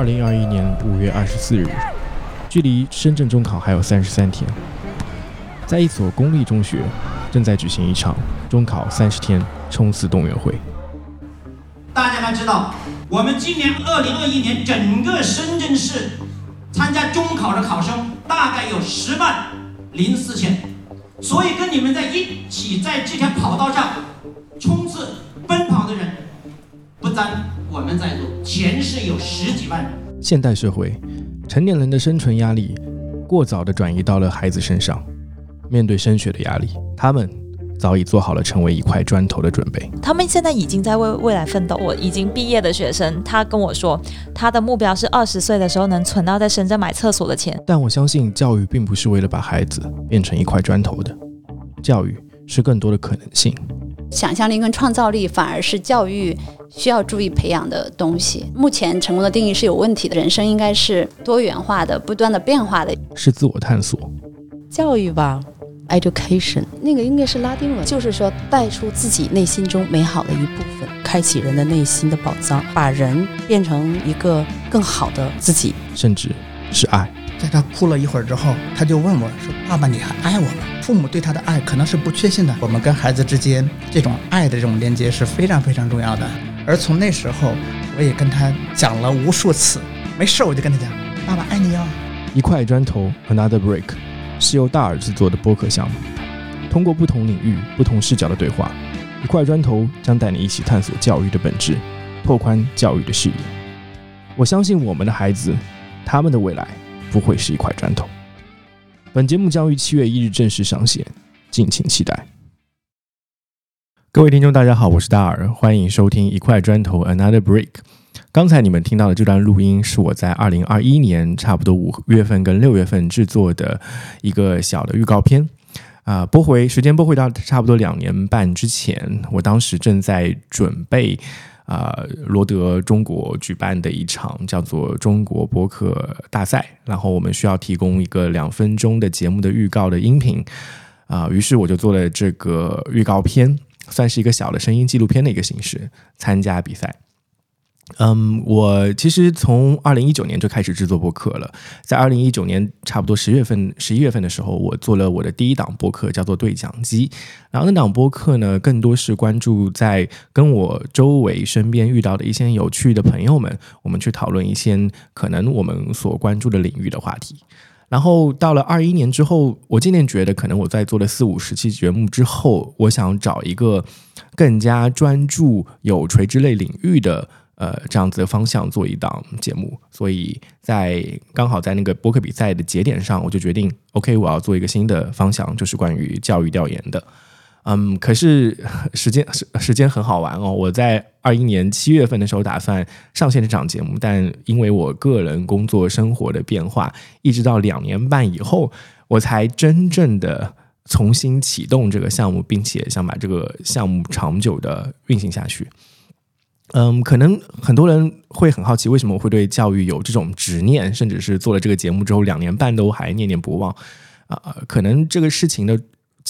二零二一年五月二十四日，距离深圳中考还有三十三天，在一所公立中学正在举行一场中考三十天冲刺动员会。大家要知道，我们今年二零二一年整个深圳市参加中考的考生大概有十万零四千，所以跟你们在一起在这条跑道上冲刺奔跑的人不单我们在座，全市有十几万人。现代社会，成年人的生存压力过早地转移到了孩子身上。面对升学的压力，他们早已做好了成为一块砖头的准备。他们现在已经在为未来奋斗。我已经毕业的学生，他跟我说，他的目标是二十岁的时候能存到在深圳买厕所的钱。但我相信，教育并不是为了把孩子变成一块砖头的，教育是更多的可能性。想象力跟创造力反而是教育需要注意培养的东西。目前成功的定义是有问题的，人生应该是多元化的、不断的变化的，是自我探索。教育吧，education，那个应该是拉丁文，就是说带出自己内心中美好的一部分，开启人的内心的宝藏，把人变成一个更好的自己，甚至是爱。在他哭了一会儿之后，他就问我说：“爸爸，你还爱我吗？”父母对他的爱可能是不确信的。我们跟孩子之间这种爱的这种连接是非常非常重要的。而从那时候，我也跟他讲了无数次，没事我就跟他讲：“爸爸爱你哦。”一块砖头，Another Brick，是由大耳制作的播客项目。通过不同领域、不同视角的对话，一块砖头将带你一起探索教育的本质，拓宽教育的视野。我相信我们的孩子，他们的未来。不会是一块砖头。本节目将于七月一日正式上线，敬请期待。各位听众，大家好，我是大耳，欢迎收听《一块砖头 Another Brick》。刚才你们听到的这段录音是我在二零二一年差不多五月份跟六月份制作的一个小的预告片啊，播回时间播回到差不多两年半之前，我当时正在准备。啊，罗德中国举办的一场叫做中国播客大赛，然后我们需要提供一个两分钟的节目的预告的音频啊，于是我就做了这个预告片，算是一个小的声音纪录片的一个形式，参加比赛。嗯，我其实从二零一九年就开始制作播客了。在二零一九年差不多十月份、十一月份的时候，我做了我的第一档播客，叫做对讲机。然后那档播客呢，更多是关注在跟我周围身边遇到的一些有趣的朋友们，我们去讨论一些可能我们所关注的领域的话题。然后到了二一年之后，我渐渐觉得，可能我在做了四五十期节目之后，我想找一个更加专注有垂直类领域的。呃，这样子的方向做一档节目，所以在刚好在那个播客比赛的节点上，我就决定，OK，我要做一个新的方向，就是关于教育调研的。嗯，可是时间时时间很好玩哦，我在二一年七月份的时候打算上线这档节目，但因为我个人工作生活的变化，一直到两年半以后，我才真正的重新启动这个项目，并且想把这个项目长久的运行下去。嗯，可能很多人会很好奇，为什么我会对教育有这种执念，甚至是做了这个节目之后两年半都还念念不忘啊？可能这个事情的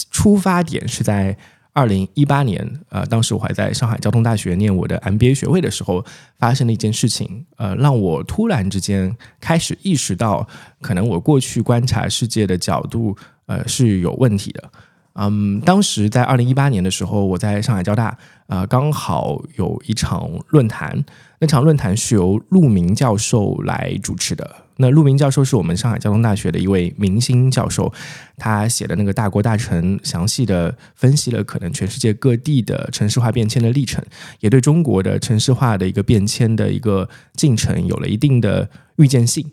出发点是在二零一八年，呃，当时我还在上海交通大学念我的 MBA 学位的时候，发生了一件事情，呃，让我突然之间开始意识到，可能我过去观察世界的角度，呃，是有问题的。嗯，当时在二零一八年的时候，我在上海交大，啊，刚好有一场论坛。那场论坛是由陆明教授来主持的。那陆明教授是我们上海交通大学的一位明星教授，他写的那个《大国大城》，详细的分析了可能全世界各地的城市化变迁的历程，也对中国的城市化的一个变迁的一个进程有了一定的预见性。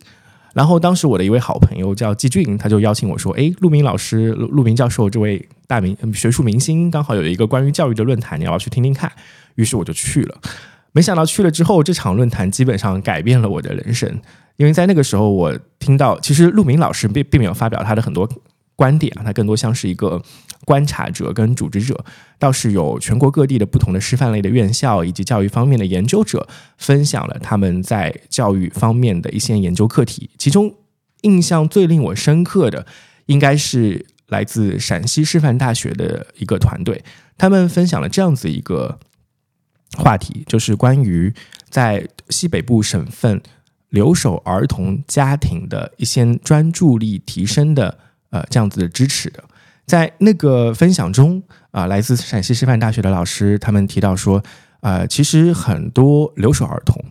然后当时我的一位好朋友叫季俊，他就邀请我说：“哎，陆明老师、陆明教授这位大明学术明星，刚好有一个关于教育的论坛，你要去听听看？”于是我就去了。没想到去了之后，这场论坛基本上改变了我的人生，因为在那个时候我听到，其实陆明老师并并没有发表他的很多。观点啊，它更多像是一个观察者跟组织者，倒是有全国各地的不同的师范类的院校以及教育方面的研究者分享了他们在教育方面的一些研究课题。其中印象最令我深刻的，应该是来自陕西师范大学的一个团队，他们分享了这样子一个话题，就是关于在西北部省份留守儿童家庭的一些专注力提升的呃这样子的支持的。在那个分享中啊、来自陕西师范大学的老师他们提到说，呃，其实很多留守儿童。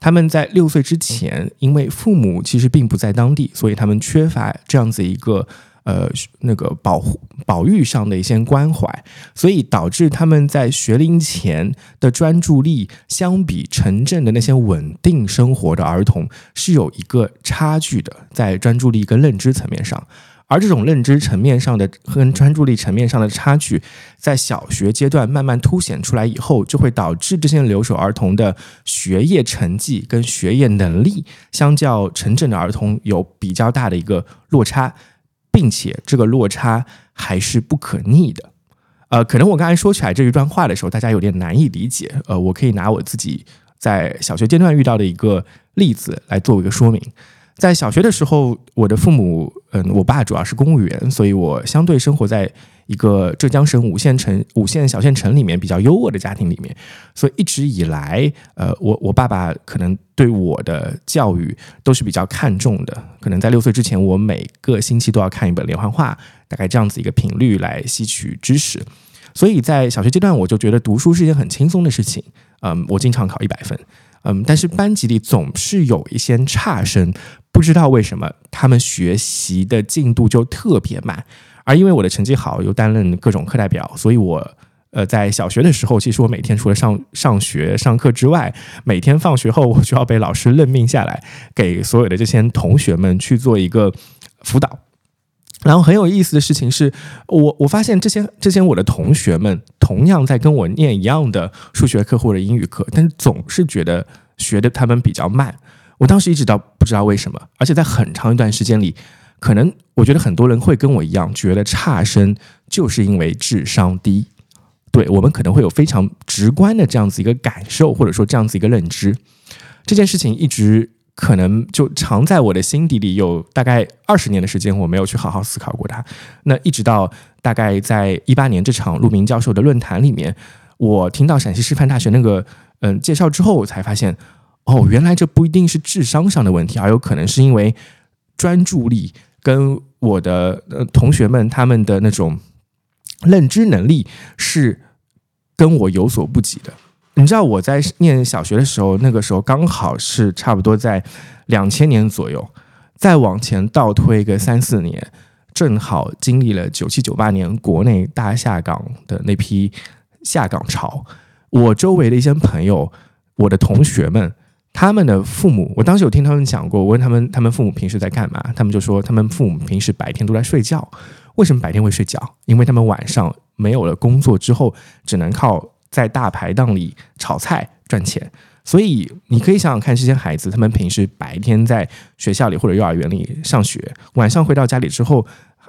他们在六岁之前，因为父母其实并不在当地，所以他们缺乏这样子一个呃那个保护保育上的一些关怀，所以导致他们在学龄前的专注力，相比城镇的那些稳定生活的儿童是有一个差距的，在专注力跟认知层面上。而这种认知层面上的跟专注力层面上的差距，在小学阶段慢慢凸显出来以后，就会导致这些留守儿童的学业成绩跟学业能力，相较城镇的儿童有比较大的一个落差，并且这个落差还是不可逆的。呃，可能我刚才说起来这一段话的时候，大家有点难以理解。呃，我可以拿我自己在小学阶段遇到的一个例子来作为一个说明。在小学的时候，我的父母，嗯，我爸主要是公务员，所以我相对生活在一个浙江省五线城、五线小县城里面比较优渥的家庭里面，所以一直以来，呃，我我爸爸可能对我的教育都是比较看重的。可能在六岁之前，我每个星期都要看一本连环画，大概这样子一个频率来吸取知识。所以在小学阶段，我就觉得读书是一件很轻松的事情。嗯，我经常考一百分。嗯，但是班级里总是有一些差生，不知道为什么他们学习的进度就特别慢。而因为我的成绩好，又担任各种课代表，所以我呃在小学的时候，其实我每天除了上上学上课之外，每天放学后我就要被老师任命下来，给所有的这些同学们去做一个辅导。然后很有意思的事情是，我我发现这些这些我的同学们同样在跟我念一样的数学课或者英语课，但是总是觉得学的他们比较慢。我当时一直到不知道为什么，而且在很长一段时间里，可能我觉得很多人会跟我一样，觉得差生就是因为智商低。对我们可能会有非常直观的这样子一个感受，或者说这样子一个认知。这件事情一直。可能就藏在我的心底里，有大概二十年的时间，我没有去好好思考过它。那一直到大概在一八年这场陆明教授的论坛里面，我听到陕西师范大学那个嗯介绍之后，我才发现，哦，原来这不一定是智商上的问题，而有可能是因为专注力跟我的呃同学们他们的那种认知能力是跟我有所不及的。你知道我在念小学的时候，那个时候刚好是差不多在两千年左右，再往前倒推个三四年，正好经历了九七九八年国内大下岗的那批下岗潮。我周围的一些朋友，我的同学们，他们的父母，我当时有听他们讲过，我问他们，他们父母平时在干嘛？他们就说，他们父母平时白天都在睡觉。为什么白天会睡觉？因为他们晚上没有了工作之后，只能靠。在大排档里炒菜赚钱，所以你可以想想看，这些孩子他们平时白天在学校里或者幼儿园里上学，晚上回到家里之后，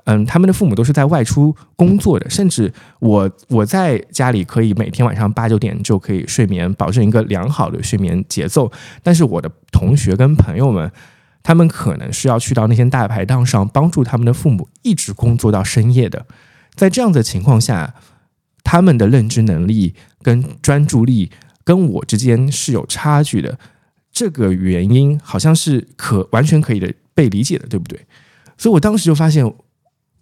嗯，他们的父母都是在外出工作的。甚至我我在家里可以每天晚上八九点就可以睡眠，保证一个良好的睡眠节奏。但是我的同学跟朋友们，他们可能是要去到那些大排档上帮助他们的父母，一直工作到深夜的。在这样的情况下。他们的认知能力跟专注力跟我之间是有差距的，这个原因好像是可完全可以的被理解的，对不对？所以我当时就发现，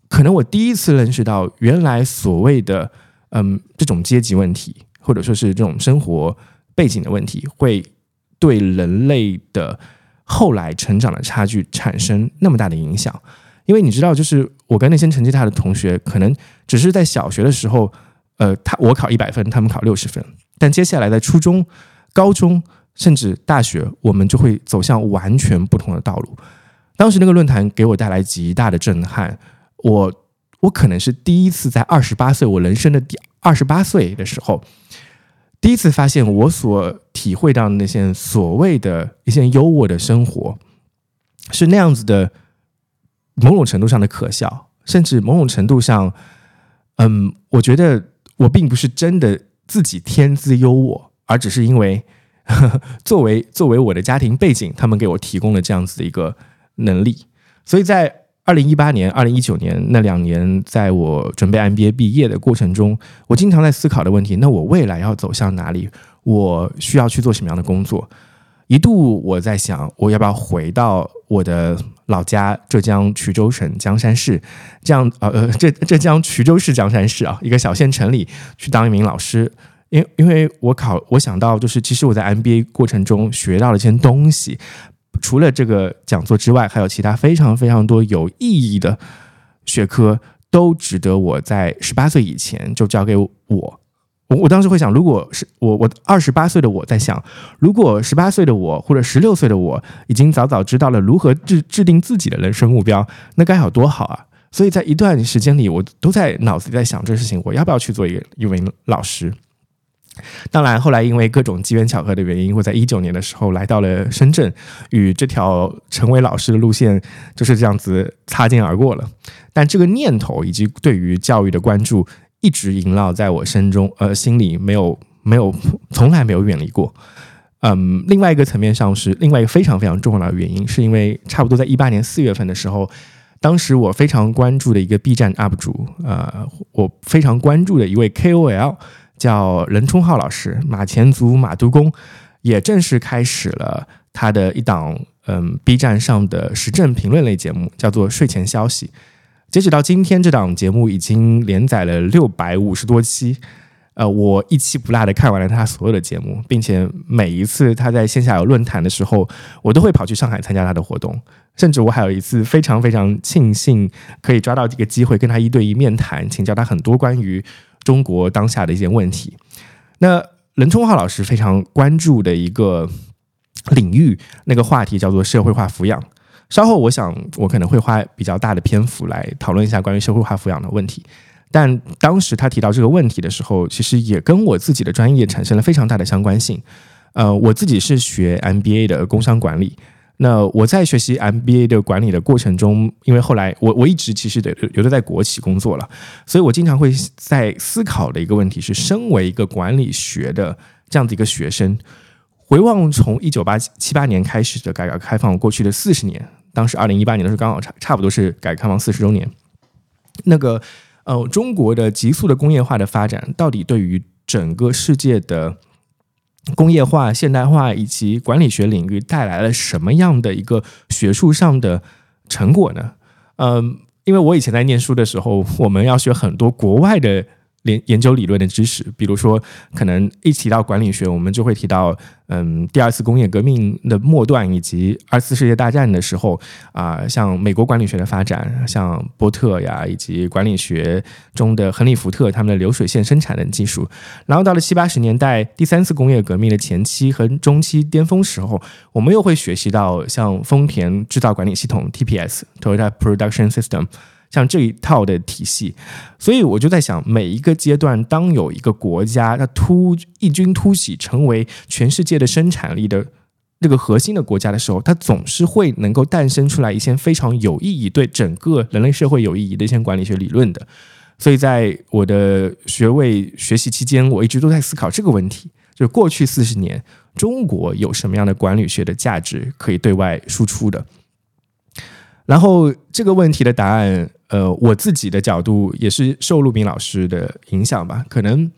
可能我第一次认识到，原来所谓的嗯这种阶级问题，或者说是这种生活背景的问题，会对人类的后来成长的差距产生那么大的影响。因为你知道，就是我跟那些成绩差的同学，可能只是在小学的时候。呃，他我考一百分，他们考六十分，但接下来在初中、高中甚至大学，我们就会走向完全不同的道路。当时那个论坛给我带来极大的震撼，我我可能是第一次在二十八岁，我人生的第二十八岁的时候，第一次发现我所体会到的那些所谓的一些优渥的生活，是那样子的，某种程度上的可笑，甚至某种程度上，嗯，我觉得。我并不是真的自己天资优渥，而只是因为 作为作为我的家庭背景，他们给我提供了这样子的一个能力。所以在二零一八年、二零一九年那两年，在我准备 MBA 毕业的过程中，我经常在思考的问题：那我未来要走向哪里？我需要去做什么样的工作？一度我在想，我要不要回到我的老家浙江衢州省江山市，这样呃呃浙浙江衢州市江山市啊，一个小县城里去当一名老师。因因为我考，我想到就是，其实我在 MBA 过程中学到了一些东西，除了这个讲座之外，还有其他非常非常多有意义的学科，都值得我在十八岁以前就交给我。我我当时会想，如果是我我二十八岁的我在想，如果十八岁的我或者十六岁的我已经早早知道了如何制制定自己的人生目标，那该有多好啊！所以在一段时间里，我都在脑子里在想这事情，我要不要去做一个一名老师？当然，后来因为各种机缘巧合的原因，我在一九年的时候来到了深圳，与这条成为老师的路线就是这样子擦肩而过了。但这个念头以及对于教育的关注，一直萦绕在我身中，呃，心里没有没有从来没有远离过。嗯，另外一个层面上是另外一个非常非常重要的原因，是因为差不多在一八年四月份的时候，当时我非常关注的一个 B 站 UP 主，呃，我非常关注的一位 KOL。叫任冲浩老师，马前卒马督公，也正式开始了他的一档嗯 B 站上的时政评论类节目，叫做睡前消息。截止到今天，这档节目已经连载了六百五十多期。呃，我一期不落的看完了他所有的节目，并且每一次他在线下有论坛的时候，我都会跑去上海参加他的活动。甚至我还有一次非常非常庆幸可以抓到这个机会跟他一对一面谈，请教他很多关于。中国当下的一些问题，那任冲浩老师非常关注的一个领域，那个话题叫做社会化抚养。稍后我想我可能会花比较大的篇幅来讨论一下关于社会化抚养的问题。但当时他提到这个问题的时候，其实也跟我自己的专业产生了非常大的相关性。呃，我自己是学 MBA 的工商管理。那我在学习 MBA 的管理的过程中，因为后来我我一直其实得有的在国企工作了，所以我经常会在思考的一个问题是：身为一个管理学的这样的一个学生，回望从一九八七八年开始的改革开放过去的四十年，当时二零一八年的时候刚好差差不多是改革开放四十周年，那个呃中国的急速的工业化的发展，到底对于整个世界的。工业化、现代化以及管理学领域带来了什么样的一个学术上的成果呢？嗯，因为我以前在念书的时候，我们要学很多国外的。研研究理论的知识，比如说，可能一提到管理学，我们就会提到，嗯，第二次工业革命的末段以及二次世界大战的时候，啊，像美国管理学的发展，像波特呀，以及管理学中的亨利·福特他们的流水线生产的技术。然后到了七八十年代，第三次工业革命的前期和中期巅峰时候，我们又会学习到像丰田制造管理系统 TPS（Toyota Production System）。像这一套的体系，所以我就在想，每一个阶段，当有一个国家它突异军突起，成为全世界的生产力的这个核心的国家的时候，它总是会能够诞生出来一些非常有意义、对整个人类社会有意义的一些管理学理论的。所以在我的学位学习期间，我一直都在思考这个问题：，就是过去四十年，中国有什么样的管理学的价值可以对外输出的？然后这个问题的答案。呃，我自己的角度也是受陆明老师的影响吧，可能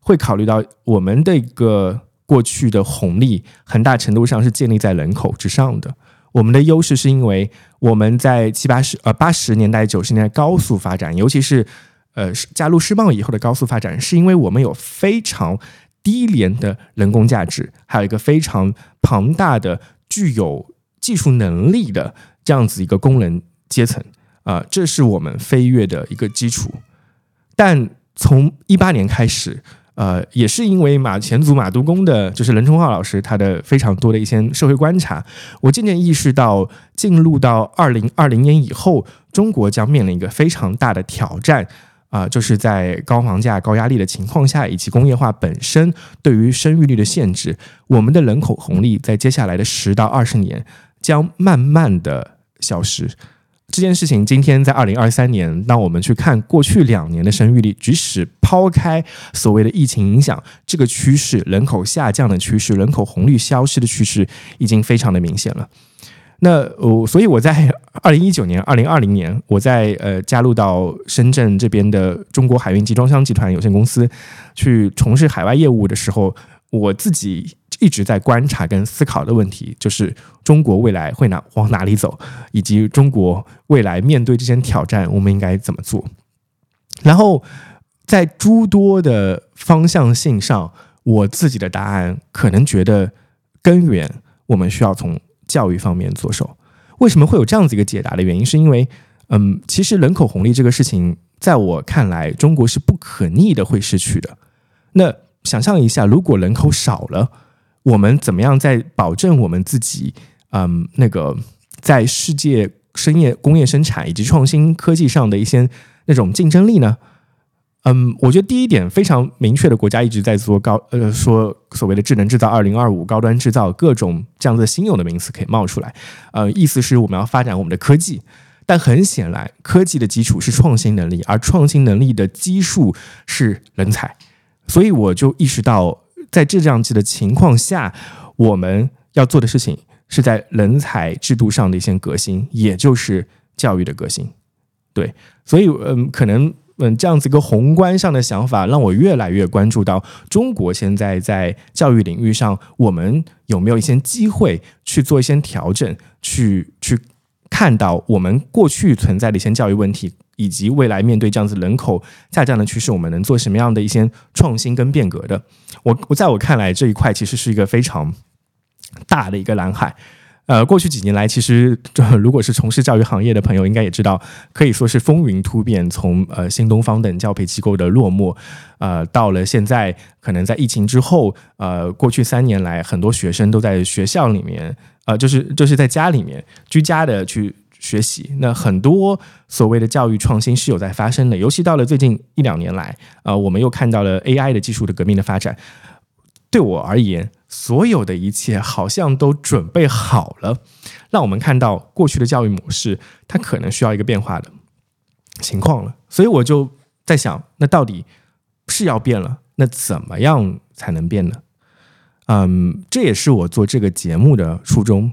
会考虑到我们的一个过去的红利，很大程度上是建立在人口之上的。我们的优势是因为我们在七八十呃八十年代九十年代高速发展，尤其是呃加入世贸以后的高速发展，是因为我们有非常低廉的人工价值，还有一个非常庞大的具有技术能力的这样子一个工人阶层。啊，这是我们飞跃的一个基础。但从一八年开始，呃，也是因为马前祖马督公的，就是任冲浩老师他的非常多的一些社会观察，我渐渐意识到，进入到二零二零年以后，中国将面临一个非常大的挑战啊，就是在高房价、高压力的情况下，以及工业化本身对于生育率的限制，我们的人口红利在接下来的十到二十年将慢慢的消失。这件事情今天在二零二三年，当我们去看过去两年的生育率，即使抛开所谓的疫情影响，这个趋势人口下降的趋势，人口红利消失的趋势，已经非常的明显了。那我所以我在二零一九年、二零二零年，我在呃加入到深圳这边的中国海运集装箱集团有限公司去从事海外业务的时候，我自己一直在观察跟思考的问题，就是中国未来会哪往哪里走，以及中国未来面对这些挑战，我们应该怎么做。然后在诸多的方向性上，我自己的答案可能觉得根源我们需要从教育方面着手。为什么会有这样子一个解答的原因，是因为嗯，其实人口红利这个事情，在我看来，中国是不可逆的会失去的。那想象一下，如果人口少了，我们怎么样在保证我们自己，嗯，那个在世界深业工业生产以及创新科技上的一些那种竞争力呢？嗯，我觉得第一点非常明确的，国家一直在做高呃说所谓的智能制造二零二五高端制造各种这样子新有的名词可以冒出来，呃，意思是我们要发展我们的科技，但很显然，科技的基础是创新能力，而创新能力的基数是人才，所以我就意识到。在这样子的情况下，我们要做的事情是在人才制度上的一些革新，也就是教育的革新。对，所以嗯，可能嗯这样子一个宏观上的想法，让我越来越关注到中国现在在教育领域上，我们有没有一些机会去做一些调整，去去看到我们过去存在的一些教育问题。以及未来面对这样子人口下降的趋势，我们能做什么样的一些创新跟变革的？我我在我看来这一块其实是一个非常大的一个蓝海。呃，过去几年来，其实如果是从事教育行业的朋友，应该也知道，可以说是风云突变。从呃新东方等教培机构的落寞，呃，到了现在，可能在疫情之后，呃，过去三年来，很多学生都在学校里面，呃，就是就是在家里面居家的去。学习那很多所谓的教育创新是有在发生的，尤其到了最近一两年来，呃，我们又看到了 AI 的技术的革命的发展。对我而言，所有的一切好像都准备好了，让我们看到过去的教育模式它可能需要一个变化的情况了。所以我就在想，那到底是要变了？那怎么样才能变呢？嗯，这也是我做这个节目的初衷。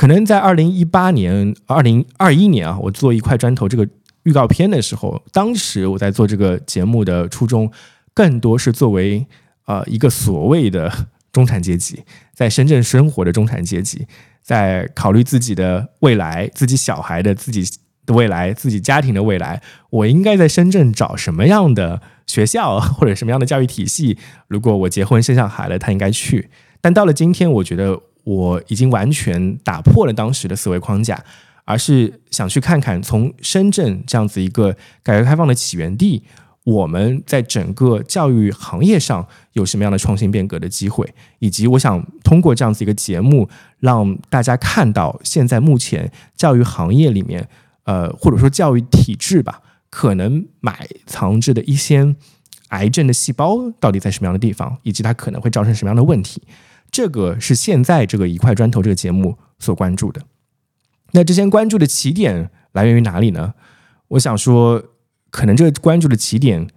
可能在二零一八年、二零二一年啊，我做一块砖头这个预告片的时候，当时我在做这个节目的初衷，更多是作为呃一个所谓的中产阶级，在深圳生活的中产阶级，在考虑自己的未来、自己小孩的自己的未来、自己家庭的未来，我应该在深圳找什么样的学校或者什么样的教育体系？如果我结婚生小孩了，他应该去。但到了今天，我觉得。我已经完全打破了当时的思维框架，而是想去看看从深圳这样子一个改革开放的起源地，我们在整个教育行业上有什么样的创新变革的机会，以及我想通过这样子一个节目，让大家看到现在目前教育行业里面，呃，或者说教育体制吧，可能埋藏着的一些癌症的细胞到底在什么样的地方，以及它可能会造成什么样的问题。这个是现在这个一块砖头这个节目所关注的。那之前关注的起点来源于哪里呢？我想说，可能这个关注的起点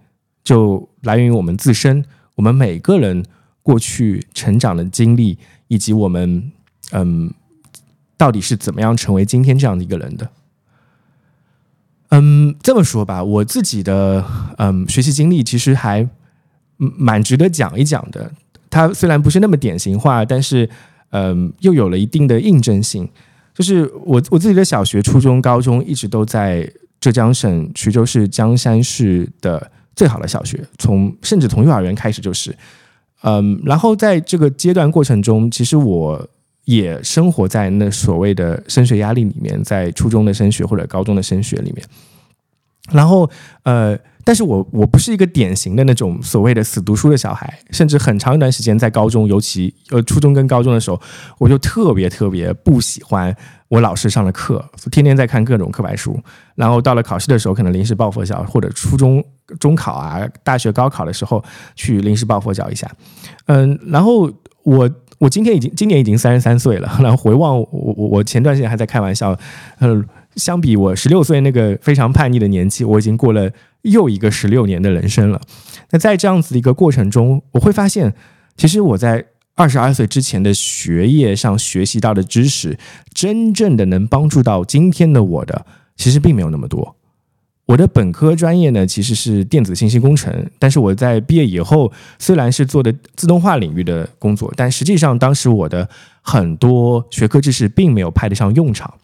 就来源于我们自身，我们每个人过去成长的经历，以及我们嗯，到底是怎么样成为今天这样的一个人的。嗯，这么说吧，我自己的嗯学习经历其实还蛮值得讲一讲的。它虽然不是那么典型化，但是，嗯，又有了一定的印证性。就是我我自己的小学、初中、高中一直都在浙江省衢州市江山市的最好的小学，从甚至从幼儿园开始就是，嗯，然后在这个阶段过程中，其实我也生活在那所谓的升学压力里面，在初中的升学或者高中的升学里面，然后，呃。但是我我不是一个典型的那种所谓的死读书的小孩，甚至很长一段时间在高中，尤其呃初中跟高中的时候，我就特别特别不喜欢我老师上的课，天天在看各种课外书。然后到了考试的时候，可能临时抱佛脚，或者初中中考啊、大学高考的时候去临时抱佛脚一下。嗯，然后我我今天已经今年已经三十三岁了，然后回望我我我前段时间还在开玩笑，嗯，相比我十六岁那个非常叛逆的年纪，我已经过了。又一个十六年的人生了。那在这样子的一个过程中，我会发现，其实我在二十二岁之前的学业上学习到的知识，真正的能帮助到今天的我的，其实并没有那么多。我的本科专业呢其实是电子信息工程，但是我在毕业以后虽然是做的自动化领域的工作，但实际上当时我的很多学科知识并没有派得上用场。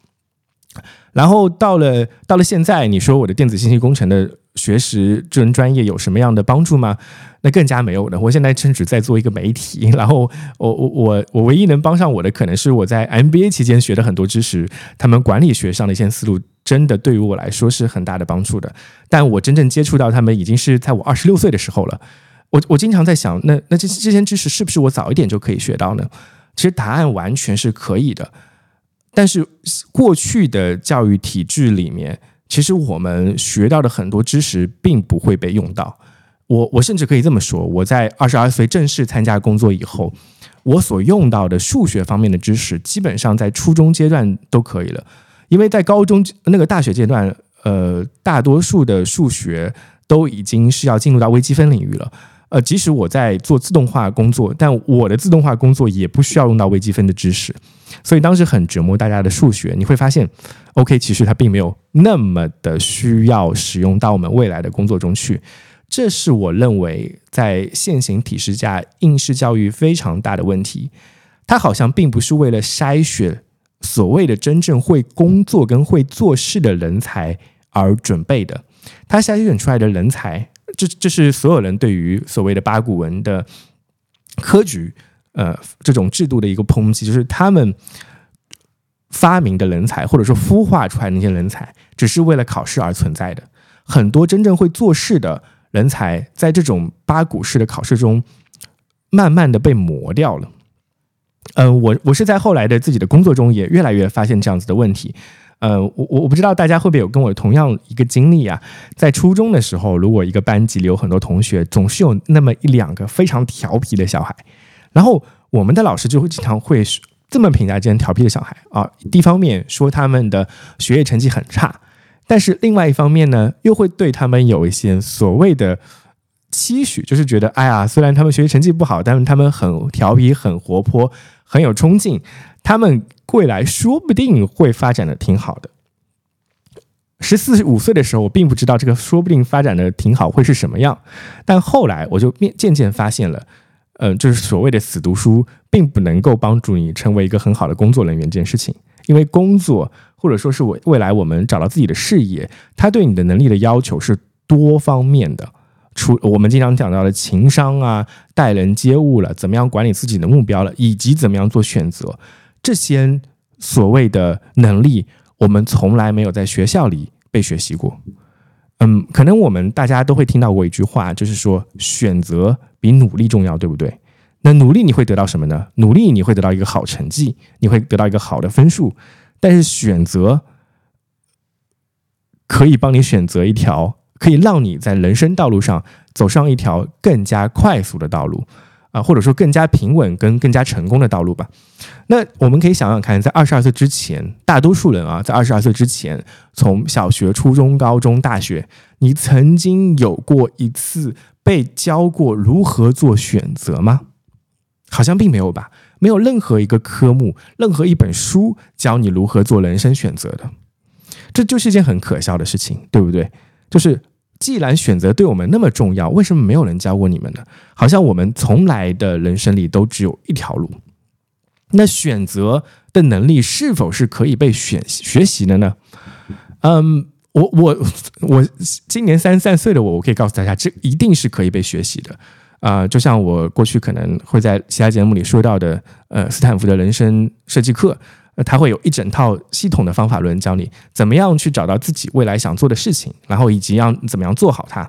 然后到了到了现在，你说我的电子信息工程的学识这门专业有什么样的帮助吗？那更加没有的。我现在甚至在做一个媒体，然后 我我我我唯一能帮上我的，可能是我在 MBA 期间学的很多知识，他们管理学上的一些思路，真的对于我来说是很大的帮助的。但我真正接触到他们，已经是在我二十六岁的时候了。我我经常在想，那那这这些知识是不是我早一点就可以学到呢？其实答案完全是可以的。但是过去的教育体制里面，其实我们学到的很多知识并不会被用到。我我甚至可以这么说，我在二十二岁正式参加工作以后，我所用到的数学方面的知识，基本上在初中阶段都可以了。因为在高中那个大学阶段，呃，大多数的数学都已经是要进入到微积分领域了。呃，即使我在做自动化工作，但我的自动化工作也不需要用到微积分的知识，所以当时很折磨大家的数学。你会发现，OK，其实它并没有那么的需要使用到我们未来的工作中去。这是我认为在现行体制下应试教育非常大的问题。它好像并不是为了筛选所谓的真正会工作跟会做事的人才而准备的，它筛选出来的人才。这这是所有人对于所谓的八股文的科举，呃，这种制度的一个抨击，就是他们发明的人才，或者说孵化出来那些人才，只是为了考试而存在的。很多真正会做事的人才，在这种八股式的考试中，慢慢的被磨掉了。嗯，我我是在后来的自己的工作中，也越来越发现这样子的问题。呃，我我我不知道大家会不会有跟我同样一个经历啊？在初中的时候，如果一个班级里有很多同学，总是有那么一两个非常调皮的小孩，然后我们的老师就会经常会这么评价这些调皮的小孩啊。一方面说他们的学业成绩很差，但是另外一方面呢，又会对他们有一些所谓的期许，就是觉得哎呀，虽然他们学习成绩不好，但是他们很调皮、很活泼、很有冲劲，他们。未来说不定会发展的挺好的。十四五岁的时候，我并不知道这个说不定发展的挺好会是什么样，但后来我就渐渐发现了，嗯，就是所谓的死读书，并不能够帮助你成为一个很好的工作人员这件事情。因为工作或者说是我未来我们找到自己的事业，它对你的能力的要求是多方面的，除我们经常讲到的情商啊、待人接物了、怎么样管理自己的目标了，以及怎么样做选择。这些所谓的能力，我们从来没有在学校里被学习过。嗯，可能我们大家都会听到过一句话，就是说选择比努力重要，对不对？那努力你会得到什么呢？努力你会得到一个好成绩，你会得到一个好的分数。但是选择可以帮你选择一条，可以让你在人生道路上走上一条更加快速的道路。啊，或者说更加平稳跟更加成功的道路吧。那我们可以想想看，在二十二岁之前，大多数人啊，在二十二岁之前，从小学、初中、高中、大学，你曾经有过一次被教过如何做选择吗？好像并没有吧。没有任何一个科目、任何一本书教你如何做人生选择的，这就是一件很可笑的事情，对不对？就是。既然选择对我们那么重要，为什么没有人教过你们呢？好像我们从来的人生里都只有一条路。那选择的能力是否是可以被选学习的呢？嗯，我我我今年三十三岁的我，我可以告诉大家，这一定是可以被学习的。啊，就像我过去可能会在其他节目里说到的，呃，斯坦福的人生设计课。他会有一整套系统的方法论，教你怎么样去找到自己未来想做的事情，然后以及要怎么样做好它。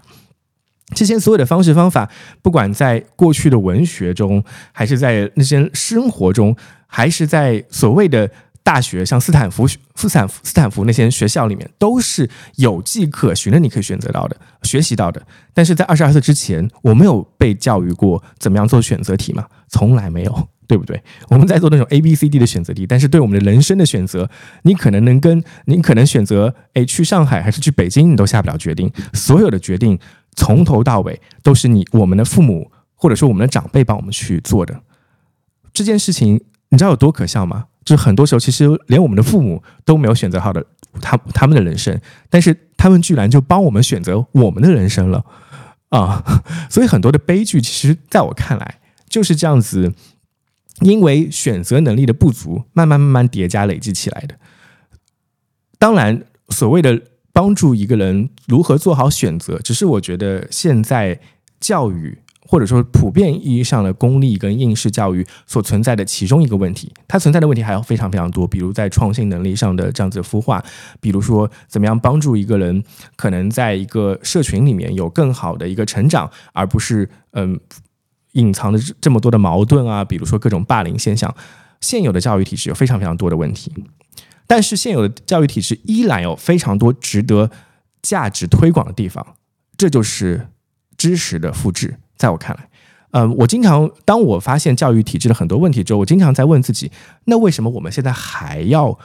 这些所有的方式方法，不管在过去的文学中，还是在那些生活中，还是在所谓的大学，像斯坦福、斯坦福、斯坦福那些学校里面，都是有迹可循的，你可以选择到的、学习到的。但是在二十二岁之前，我没有被教育过怎么样做选择题吗？从来没有。对不对？我们在做那种 A、B、C、D 的选择题，但是对我们的人生的选择，你可能能跟你可能选择诶去上海还是去北京，你都下不了决定。所有的决定从头到尾都是你我们的父母或者说我们的长辈帮我们去做的。这件事情你知道有多可笑吗？就是很多时候其实连我们的父母都没有选择好的他他们的人生，但是他们居然就帮我们选择我们的人生了啊！所以很多的悲剧，其实在我看来就是这样子，因为选择能力的不足，慢慢慢慢叠加累积起来的。当然，所谓的帮助一个人如何做好选择，只是我觉得现在教育。或者说，普遍意义上的公立跟应试教育所存在的其中一个问题，它存在的问题还有非常非常多，比如在创新能力上的这样子孵化，比如说怎么样帮助一个人可能在一个社群里面有更好的一个成长，而不是嗯隐藏的这么多的矛盾啊，比如说各种霸凌现象。现有的教育体制有非常非常多的问题，但是现有的教育体制依然有非常多值得价值推广的地方，这就是知识的复制。在我看来，嗯，我经常当我发现教育体制的很多问题之后，我经常在问自己：那为什么我们现在还要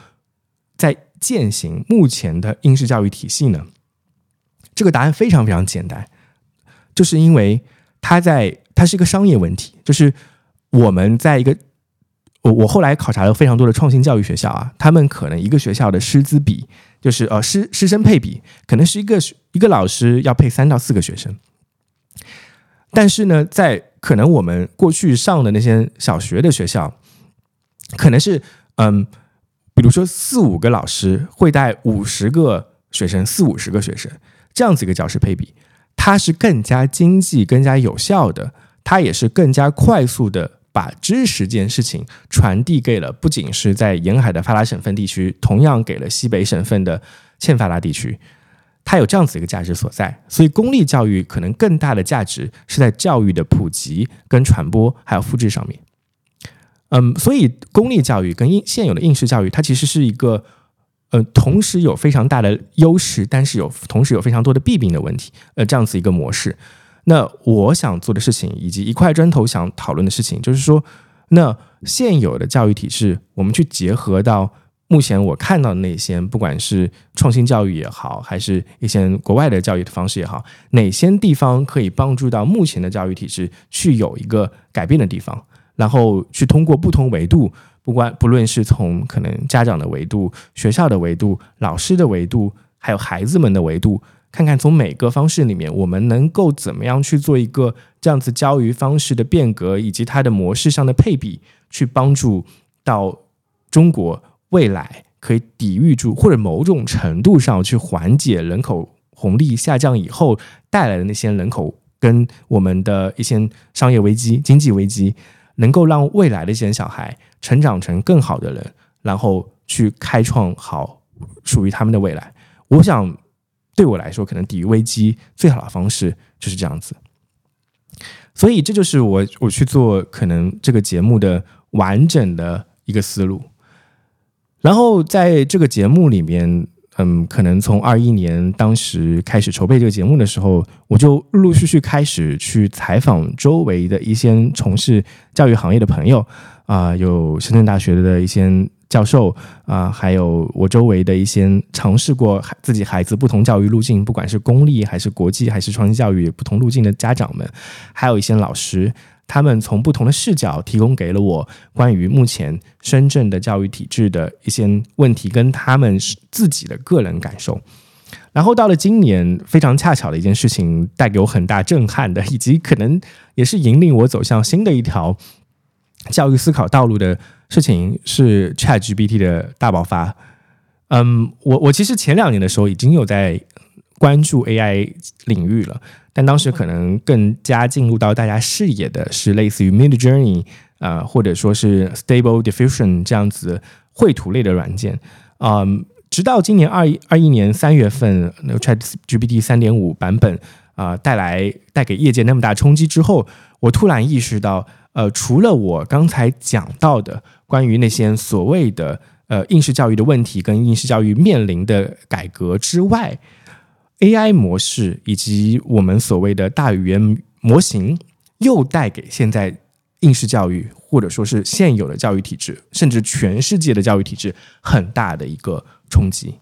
在践行目前的应试教育体系呢？这个答案非常非常简单，就是因为它在它是一个商业问题。就是我们在一个我我后来考察了非常多的创新教育学校啊，他们可能一个学校的师资比，就是呃师师生配比，可能是一个一个老师要配三到四个学生。但是呢，在可能我们过去上的那些小学的学校，可能是嗯，比如说四五个老师会带五十个学生，四五十个学生这样子一个教师配比，它是更加经济、更加有效的，它也是更加快速的把知识这件事情传递给了不仅是在沿海的发达省份地区，同样给了西北省份的欠发达地区。它有这样子一个价值所在，所以公立教育可能更大的价值是在教育的普及、跟传播还有复制上面。嗯，所以公立教育跟应现有的应试教育，它其实是一个呃，同时有非常大的优势，但是有同时有非常多的弊病的问题。呃，这样子一个模式。那我想做的事情，以及一块砖头想讨论的事情，就是说，那现有的教育体制，我们去结合到。目前我看到的那些，不管是创新教育也好，还是一些国外的教育的方式也好，哪些地方可以帮助到目前的教育体制去有一个改变的地方，然后去通过不同维度，不管不论是从可能家长的维度、学校的维度、老师的维度，还有孩子们的维度，看看从每个方式里面，我们能够怎么样去做一个这样子教育方式的变革，以及它的模式上的配比，去帮助到中国。未来可以抵御住，或者某种程度上去缓解人口红利下降以后带来的那些人口跟我们的一些商业危机、经济危机，能够让未来的一些小孩成长成更好的人，然后去开创好属于他们的未来。我想，对我来说，可能抵御危机最好的方式就是这样子。所以，这就是我我去做可能这个节目的完整的一个思路。然后在这个节目里面，嗯，可能从二一年当时开始筹备这个节目的时候，我就陆陆续续开始去采访周围的一些从事教育行业的朋友，啊，有深圳大学的一些教授啊，还有我周围的一些尝试过自己孩子不同教育路径，不管是公立还是国际还是创新教育不同路径的家长们，还有一些老师。他们从不同的视角提供给了我关于目前深圳的教育体制的一些问题，跟他们自己的个人感受。然后到了今年，非常恰巧的一件事情，带给我很大震撼的，以及可能也是引领我走向新的一条教育思考道路的事情，是 ChatGPT 的大爆发。嗯，我我其实前两年的时候已经有在关注 AI 领域了。但当时可能更加进入到大家视野的是类似于 Mid Journey 啊，或者说是 Stable Diffusion 这样子绘图类的软件嗯。直到今年二一二一年三月份，那个 Chat GPT 三点五版本啊带来带给业界那么大冲击之后，我突然意识到，呃，除了我刚才讲到的关于那些所谓的呃应试教育的问题跟应试教育面临的改革之外。AI 模式以及我们所谓的大语言模型，又带给现在应试教育或者说是现有的教育体制，甚至全世界的教育体制很大的一个冲击。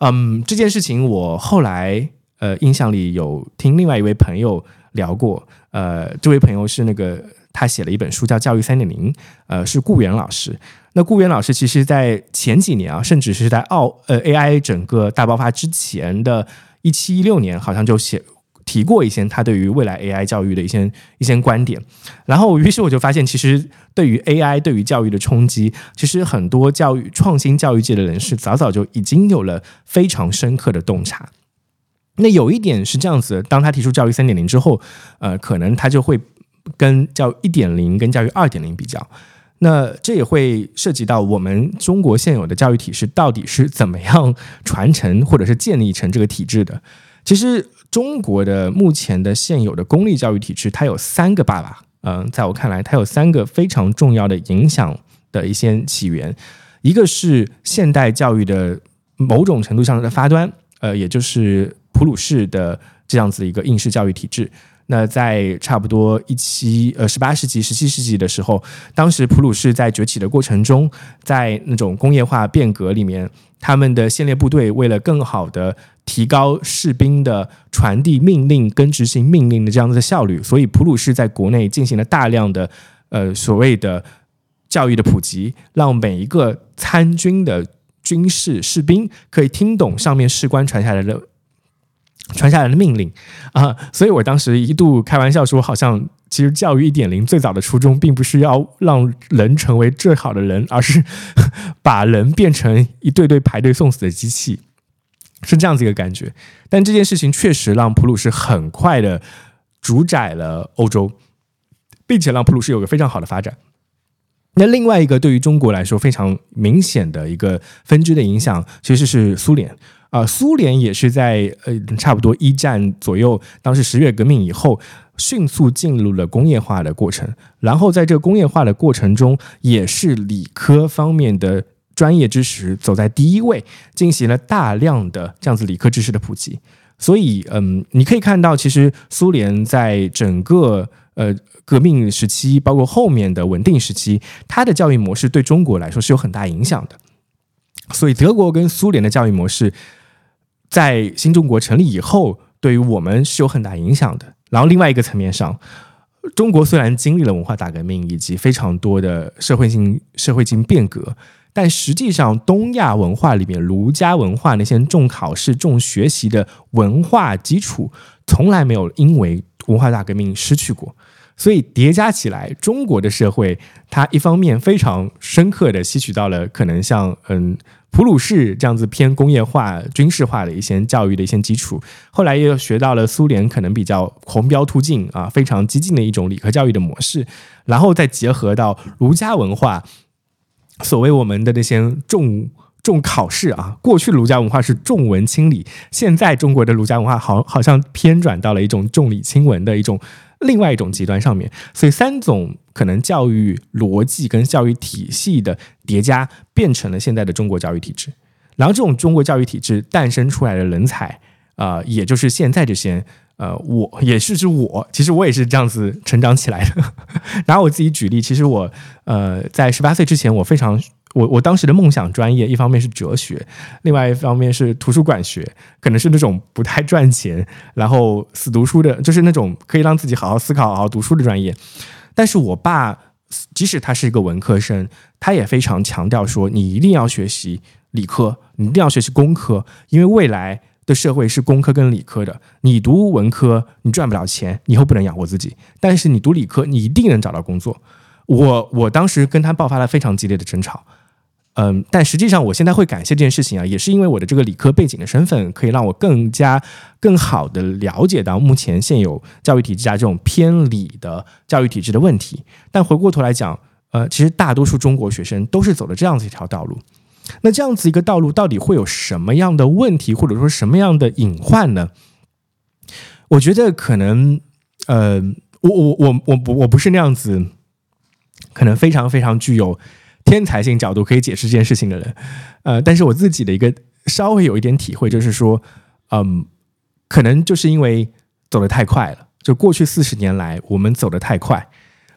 嗯，这件事情我后来呃印象里有听另外一位朋友聊过，呃，这位朋友是那个他写了一本书叫《教育三点零》，呃，是顾源老师。那顾源老师其实在前几年啊，甚至是在奥呃 AI 整个大爆发之前的一七一六年，好像就写提过一些他对于未来 AI 教育的一些一些观点。然后，于是我就发现，其实对于 AI 对于教育的冲击，其实很多教育创新教育界的人士早早就已经有了非常深刻的洞察。那有一点是这样子，当他提出教育三点零之后，呃，可能他就会跟教育一点零跟教育二点零比较。那这也会涉及到我们中国现有的教育体制到底是怎么样传承或者是建立成这个体制的。其实中国的目前的现有的公立教育体制，它有三个爸爸。嗯，在我看来，它有三个非常重要的影响的一些起源。一个是现代教育的某种程度上的发端，呃，也就是普鲁士的这样子一个应试教育体制。那在差不多一七呃十八世纪、十七世纪的时候，当时普鲁士在崛起的过程中，在那种工业化变革里面，他们的先烈部队为了更好的提高士兵的传递命令跟执行命令的这样子的效率，所以普鲁士在国内进行了大量的呃所谓的教育的普及，让每一个参军的军事士兵可以听懂上面士官传下来的。传下来的命令啊，所以我当时一度开玩笑说，好像其实教育一点零最早的初衷，并不是要让人成为最好的人，而是把人变成一对对排队送死的机器，是这样子一个感觉。但这件事情确实让普鲁士很快的主宰了欧洲，并且让普鲁士有个非常好的发展。那另外一个对于中国来说非常明显的一个分支的影响，其实是苏联。啊，苏联也是在呃差不多一战左右，当时十月革命以后，迅速进入了工业化的过程。然后在这工业化的过程中，也是理科方面的专业知识走在第一位，进行了大量的这样子理科知识的普及。所以，嗯，你可以看到，其实苏联在整个呃革命时期，包括后面的稳定时期，它的教育模式对中国来说是有很大影响的。所以，德国跟苏联的教育模式。在新中国成立以后，对于我们是有很大影响的。然后另外一个层面上，中国虽然经历了文化大革命以及非常多的社会性社会性变革，但实际上东亚文化里面儒家文化那些重考试、重学习的文化基础，从来没有因为文化大革命失去过。所以叠加起来，中国的社会它一方面非常深刻的吸取到了可能像嗯。普鲁士这样子偏工业化、军事化的一些教育的一些基础，后来又学到了苏联可能比较狂飙突进啊，非常激进的一种理科教育的模式，然后再结合到儒家文化，所谓我们的那些重重考试啊，过去儒家文化是重文轻理，现在中国的儒家文化好好像偏转到了一种重理轻文的一种。另外一种极端上面，所以三种可能教育逻辑跟教育体系的叠加，变成了现在的中国教育体制。然后这种中国教育体制诞生出来的人才，啊，也就是现在这些，呃，我也是指我，其实我也是这样子成长起来的。然后我自己举例，其实我，呃，在十八岁之前，我非常。我我当时的梦想专业，一方面是哲学，另外一方面是图书馆学，可能是那种不太赚钱，然后死读书的，就是那种可以让自己好好思考、好好读书的专业。但是我爸，即使他是一个文科生，他也非常强调说，你一定要学习理科，你一定要学习工科，因为未来的社会是工科跟理科的。你读文科，你赚不了钱，以后不能养活自己；但是你读理科，你一定能找到工作。我我当时跟他爆发了非常激烈的争吵。嗯，但实际上，我现在会感谢这件事情啊，也是因为我的这个理科背景的身份，可以让我更加更好的了解到目前现有教育体制下这种偏理的教育体制的问题。但回过头来讲，呃，其实大多数中国学生都是走的这样子一条道路。那这样子一个道路到底会有什么样的问题，或者说什么样的隐患呢？我觉得可能，呃，我我我我我不是那样子，可能非常非常具有。天才性角度可以解释这件事情的人，呃，但是我自己的一个稍微有一点体会，就是说，嗯，可能就是因为走得太快了，就过去四十年来我们走得太快，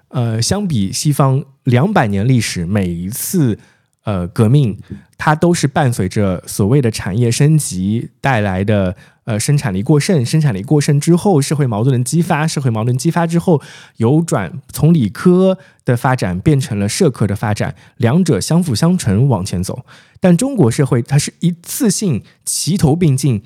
呃，相比西方两百年历史，每一次呃革命，它都是伴随着所谓的产业升级带来的。呃，生产力过剩，生产力过剩之后，社会矛盾的激发，社会矛盾激发之后，由转从理科的发展变成了社科的发展，两者相辅相成往前走。但中国社会它是一次性齐头并进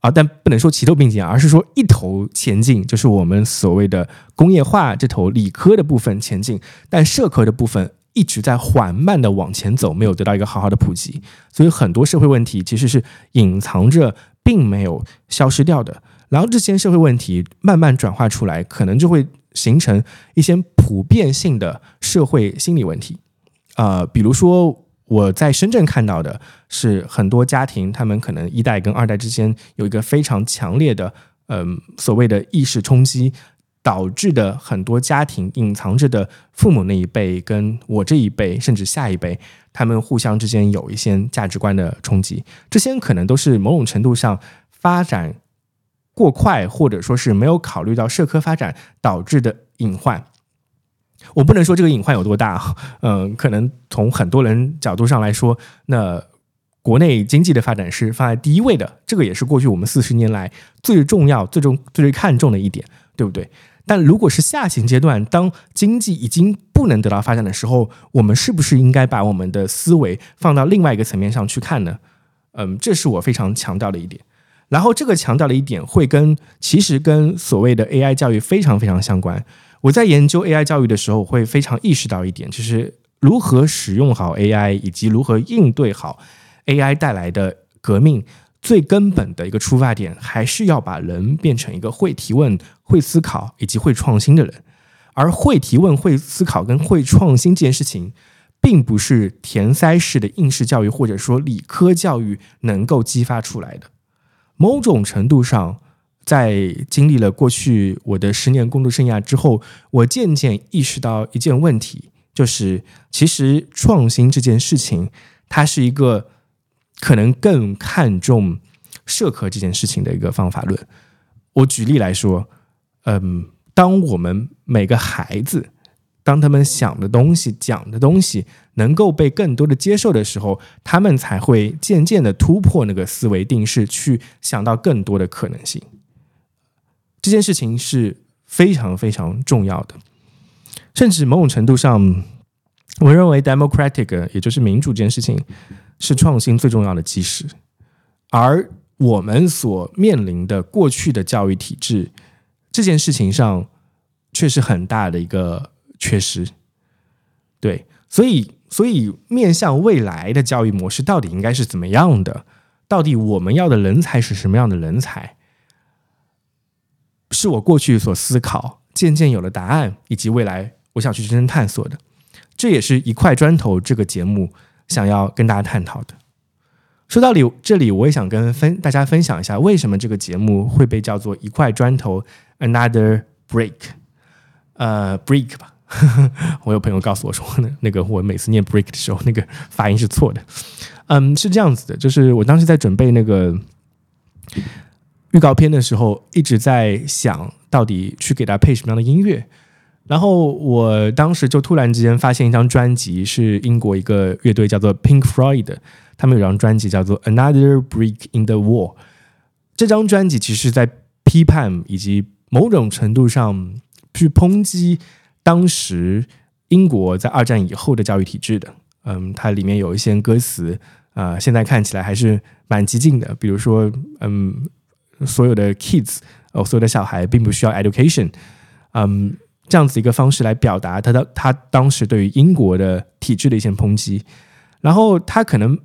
啊，但不能说齐头并进，而是说一头前进，就是我们所谓的工业化这头理科的部分前进，但社科的部分一直在缓慢的往前走，没有得到一个好好的普及，所以很多社会问题其实是隐藏着。并没有消失掉的，然后这些社会问题慢慢转化出来，可能就会形成一些普遍性的社会心理问题。呃，比如说我在深圳看到的是，很多家庭他们可能一代跟二代之间有一个非常强烈的，嗯，所谓的意识冲击，导致的很多家庭隐藏着的父母那一辈跟我这一辈，甚至下一辈。他们互相之间有一些价值观的冲击，这些可能都是某种程度上发展过快，或者说是没有考虑到社科发展导致的隐患。我不能说这个隐患有多大，嗯，可能从很多人角度上来说，那国内经济的发展是放在第一位的，这个也是过去我们四十年来最重要、最重、最最看重的一点，对不对？但如果是下行阶段，当经济已经不能得到发展的时候，我们是不是应该把我们的思维放到另外一个层面上去看呢？嗯，这是我非常强调的一点。然后这个强调的一点会跟其实跟所谓的 AI 教育非常非常相关。我在研究 AI 教育的时候，会非常意识到一点，就是如何使用好 AI，以及如何应对好 AI 带来的革命。最根本的一个出发点，还是要把人变成一个会提问、会思考以及会创新的人。而会提问、会思考跟会创新这件事情，并不是填塞式的应试教育或者说理科教育能够激发出来的。某种程度上，在经历了过去我的十年工作生涯之后，我渐渐意识到一件问题，就是其实创新这件事情，它是一个。可能更看重社科这件事情的一个方法论。我举例来说，嗯，当我们每个孩子，当他们想的东西、讲的东西能够被更多的接受的时候，他们才会渐渐的突破那个思维定式，去想到更多的可能性。这件事情是非常非常重要的，甚至某种程度上，我认为 democratic 也就是民主这件事情。是创新最重要的基石，而我们所面临的过去的教育体制这件事情上，却是很大的一个缺失。对，所以，所以面向未来的教育模式到底应该是怎么样的？到底我们要的人才是什么样的人才？是我过去所思考，渐渐有了答案，以及未来我想去真正探索的。这也是一块砖头这个节目。想要跟大家探讨的，说到里这里，我也想跟分大家分享一下，为什么这个节目会被叫做一块砖头，another break，呃，break 吧。我有朋友告诉我说，那那个我每次念 break 的时候，那个发音是错的。嗯，是这样子的，就是我当时在准备那个预告片的时候，一直在想到底去给他配什么样的音乐。然后我当时就突然之间发现一张专辑，是英国一个乐队叫做 Pink Floyd，他们有张专辑叫做 Another Brick in the Wall。这张专辑其实在批判以及某种程度上去抨击当时英国在二战以后的教育体制的。嗯，它里面有一些歌词啊，现在看起来还是蛮激进的，比如说，嗯，所有的 kids 哦，所有的小孩并不需要 education，嗯。这样子一个方式来表达他的他当时对于英国的体制的一些抨击，然后他可能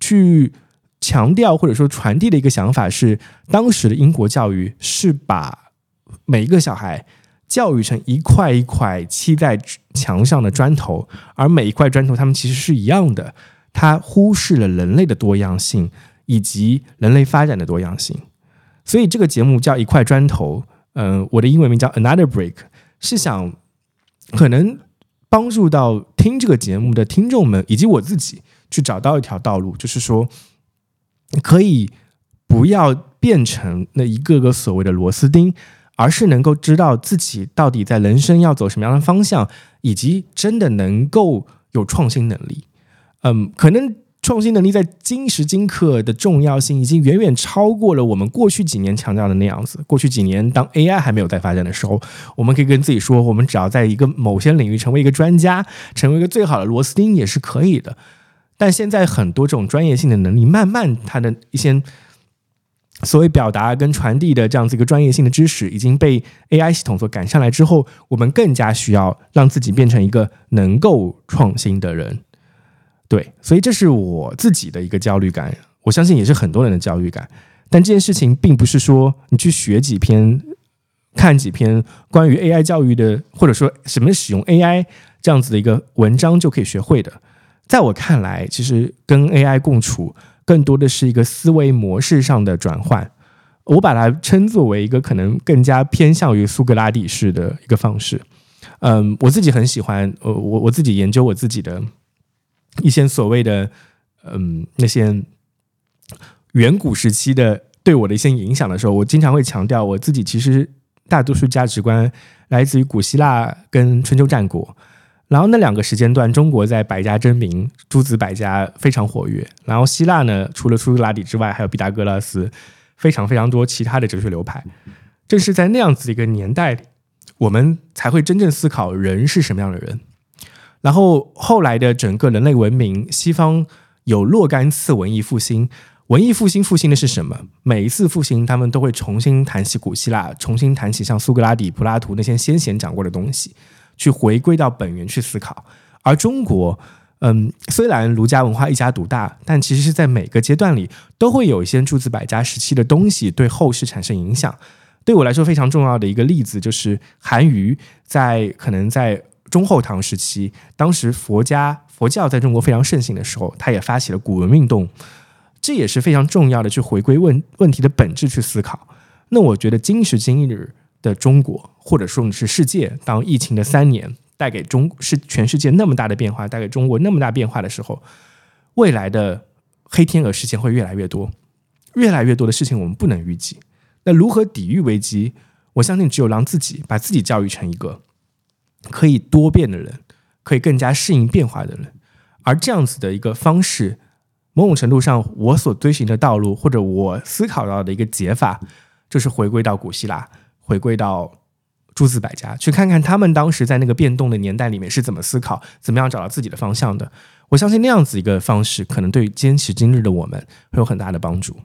去强调或者说传递的一个想法是，当时的英国教育是把每一个小孩教育成一块一块砌在墙上的砖头，而每一块砖头他们其实是一样的，他忽视了人类的多样性以及人类发展的多样性，所以这个节目叫一块砖头，嗯，我的英文名叫 Another Brick。是想可能帮助到听这个节目的听众们，以及我自己去找到一条道路，就是说可以不要变成那一个个所谓的螺丝钉，而是能够知道自己到底在人生要走什么样的方向，以及真的能够有创新能力。嗯，可能创新能力在今时今刻的重要性已经远远超过了我们过去几年强调的那样子。过去几年，当 AI 还没有在发展的时候，我们可以跟自己说，我们只要在一个某些领域成为一个专家，成为一个最好的螺丝钉也是可以的。但现在很多这种专业性的能力，慢慢它的一些所谓表达跟传递的这样子一个专业性的知识，已经被 AI 系统所赶上来之后，我们更加需要让自己变成一个能够创新的人。对，所以这是我自己的一个焦虑感，我相信也是很多人的焦虑感。但这件事情并不是说你去学几篇、看几篇关于 AI 教育的，或者说什么使用 AI 这样子的一个文章就可以学会的。在我看来，其实跟 AI 共处更多的是一个思维模式上的转换。我把它称作为一个可能更加偏向于苏格拉底式的一个方式。嗯，我自己很喜欢，呃，我我自己研究我自己的一些所谓的，嗯，那些远古时期的对我的一些影响的时候，我经常会强调，我自己其实大多数价值观来自于古希腊跟春秋战国。然后那两个时间段，中国在百家争鸣，诸子百家非常活跃。然后希腊呢，除了苏格拉底之外，还有毕达哥拉斯，非常非常多其他的哲学流派。正是在那样子的一个年代里，我们才会真正思考人是什么样的人。然后后来的整个人类文明，西方有若干次文艺复兴。文艺复兴复兴的是什么？每一次复兴，他们都会重新谈起古希腊，重新谈起像苏格拉底、柏拉图那些先贤讲过的东西。去回归到本源去思考，而中国，嗯，虽然儒家文化一家独大，但其实是在每个阶段里都会有一些诸子百家时期的东西对后世产生影响。对我来说非常重要的一个例子就是韩愈，在可能在中后唐时期，当时佛家佛教在中国非常盛行的时候，他也发起了古文运动，这也是非常重要的去回归问问题的本质去思考。那我觉得今时今日。的中国，或者说你是世界，当疫情的三年带给中是全世界那么大的变化，带给中国那么大变化的时候，未来的黑天鹅事件会越来越多，越来越多的事情我们不能预计。那如何抵御危机？我相信只有让自己把自己教育成一个可以多变的人，可以更加适应变化的人。而这样子的一个方式，某种程度上，我所追寻的道路，或者我思考到的一个解法，就是回归到古希腊。回归到诸子百家，去看看他们当时在那个变动的年代里面是怎么思考，怎么样找到自己的方向的。我相信那样子一个方式，可能对坚持今日的我们会有很大的帮助。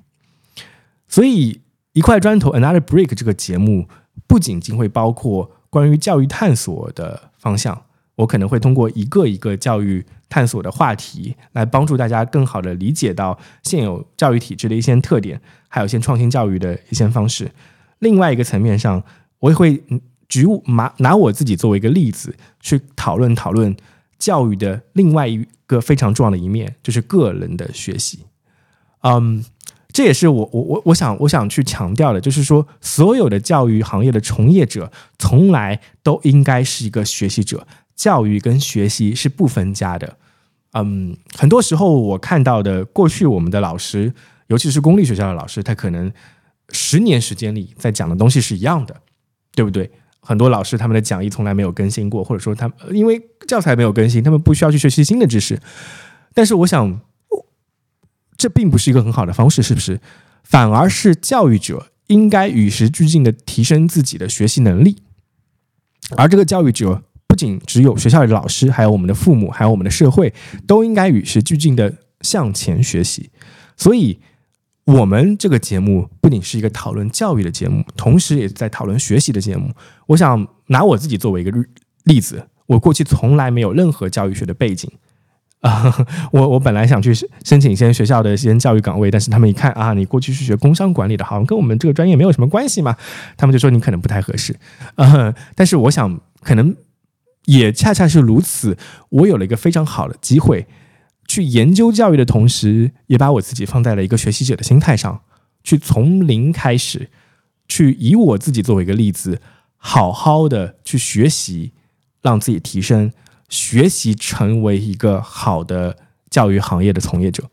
所以，一块砖头 （Another Brick） 这个节目不仅仅会包括关于教育探索的方向，我可能会通过一个一个教育探索的话题，来帮助大家更好的理解到现有教育体制的一些特点，还有一些创新教育的一些方式。另外一个层面上，我也会举拿拿我自己作为一个例子去讨论讨论教育的另外一个非常重要的一面，就是个人的学习。嗯，这也是我我我我想我想去强调的，就是说所有的教育行业的从业者，从来都应该是一个学习者。教育跟学习是不分家的。嗯，很多时候我看到的过去我们的老师，尤其是公立学校的老师，他可能。十年时间里，在讲的东西是一样的，对不对？很多老师他们的讲义从来没有更新过，或者说他因为教材没有更新，他们不需要去学习新的知识。但是，我想，这并不是一个很好的方式，是不是？反而是教育者应该与时俱进的提升自己的学习能力，而这个教育者不仅只有学校里的老师，还有我们的父母，还有我们的社会，都应该与时俱进的向前学习。所以。我们这个节目不仅是一个讨论教育的节目，同时也在讨论学习的节目。我想拿我自己作为一个例子，我过去从来没有任何教育学的背景 啊。我我本来想去申请一些学校的一些教育岗位，但是他们一看啊，你过去是学工商管理的，好像跟我们这个专业没有什么关系嘛，他们就说你可能不太合适。呃，但是我想，可能也恰恰是如此，我有了一个非常好的机会。去研究教育的同时，也把我自己放在了一个学习者的心态上，去从零开始，去以我自己作为一个例子，好好的去学习，让自己提升，学习成为一个好的教育行业的从业者。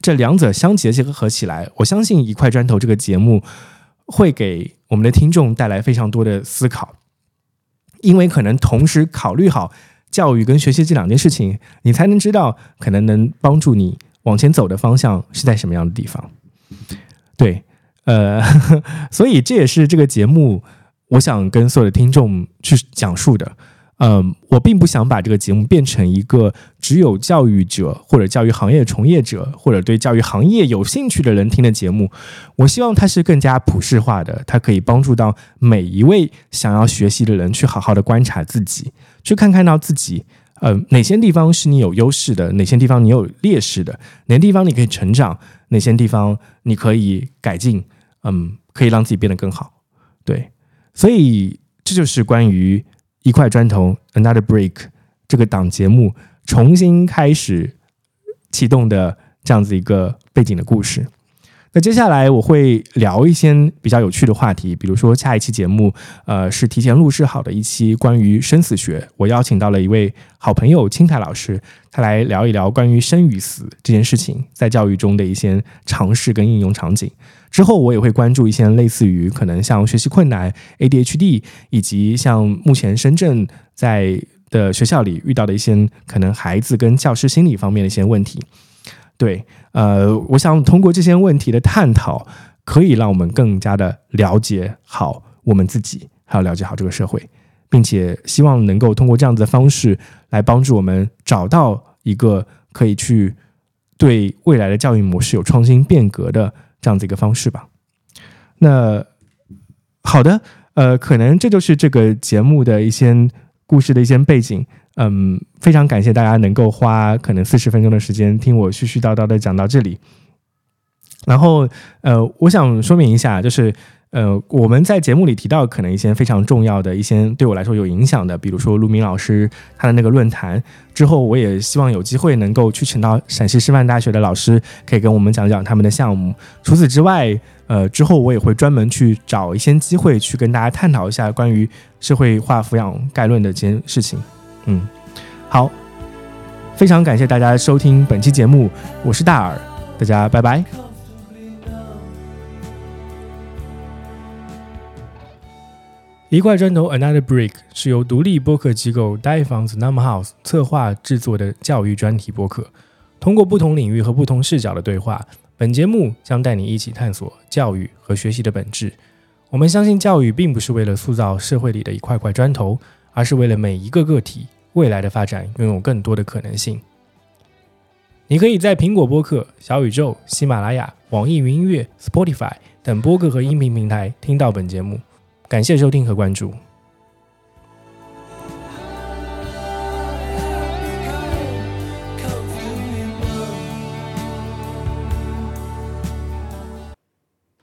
这两者相结结合起来，我相信一块砖头这个节目会给我们的听众带来非常多的思考，因为可能同时考虑好。教育跟学习这两件事情，你才能知道可能能帮助你往前走的方向是在什么样的地方。对，呃，所以这也是这个节目我想跟所有的听众去讲述的。嗯，我并不想把这个节目变成一个只有教育者或者教育行业从业者或者对教育行业有兴趣的人听的节目。我希望它是更加普世化的，它可以帮助到每一位想要学习的人去好好的观察自己，去看看到自己，呃，哪些地方是你有优势的，哪些地方你有劣势的，哪些地方你可以成长，哪些地方你可以改进，嗯，可以让自己变得更好。对，所以这就是关于。一块砖头，Another Break，这个档节目重新开始启动的这样子一个背景的故事。那接下来我会聊一些比较有趣的话题，比如说下一期节目，呃，是提前录制好的一期关于生死学，我邀请到了一位好朋友青苔老师，他来聊一聊关于生与死这件事情在教育中的一些尝试跟应用场景。之后我也会关注一些类似于可能像学习困难、ADHD，以及像目前深圳在的学校里遇到的一些可能孩子跟教师心理方面的一些问题。对，呃，我想通过这些问题的探讨，可以让我们更加的了解好我们自己，还有了解好这个社会，并且希望能够通过这样子的方式来帮助我们找到一个可以去对未来的教育模式有创新变革的。这样子一个方式吧。那好的，呃，可能这就是这个节目的一些故事的一些背景。嗯，非常感谢大家能够花可能四十分钟的时间听我絮絮叨叨的讲到这里。然后，呃，我想说明一下，就是。呃，我们在节目里提到可能一些非常重要的一些对我来说有影响的，比如说陆明老师他的那个论坛。之后，我也希望有机会能够去请到陕西师范大学的老师，可以跟我们讲讲他们的项目。除此之外，呃，之后我也会专门去找一些机会去跟大家探讨一下关于社会化抚养概论的这件事情。嗯，好，非常感谢大家收听本期节目，我是大耳，大家拜拜。一块砖头，Another Brick 是由独立播客机构 Die 房子 Number House 策划制作的教育专题播客。通过不同领域和不同视角的对话，本节目将带你一起探索教育和学习的本质。我们相信，教育并不是为了塑造社会里的一块块砖头，而是为了每一个个体未来的发展拥有更多的可能性。你可以在苹果播客、小宇宙、喜马拉雅、网易云音乐、Spotify 等播客和音频平台听到本节目。感谢收听和关注。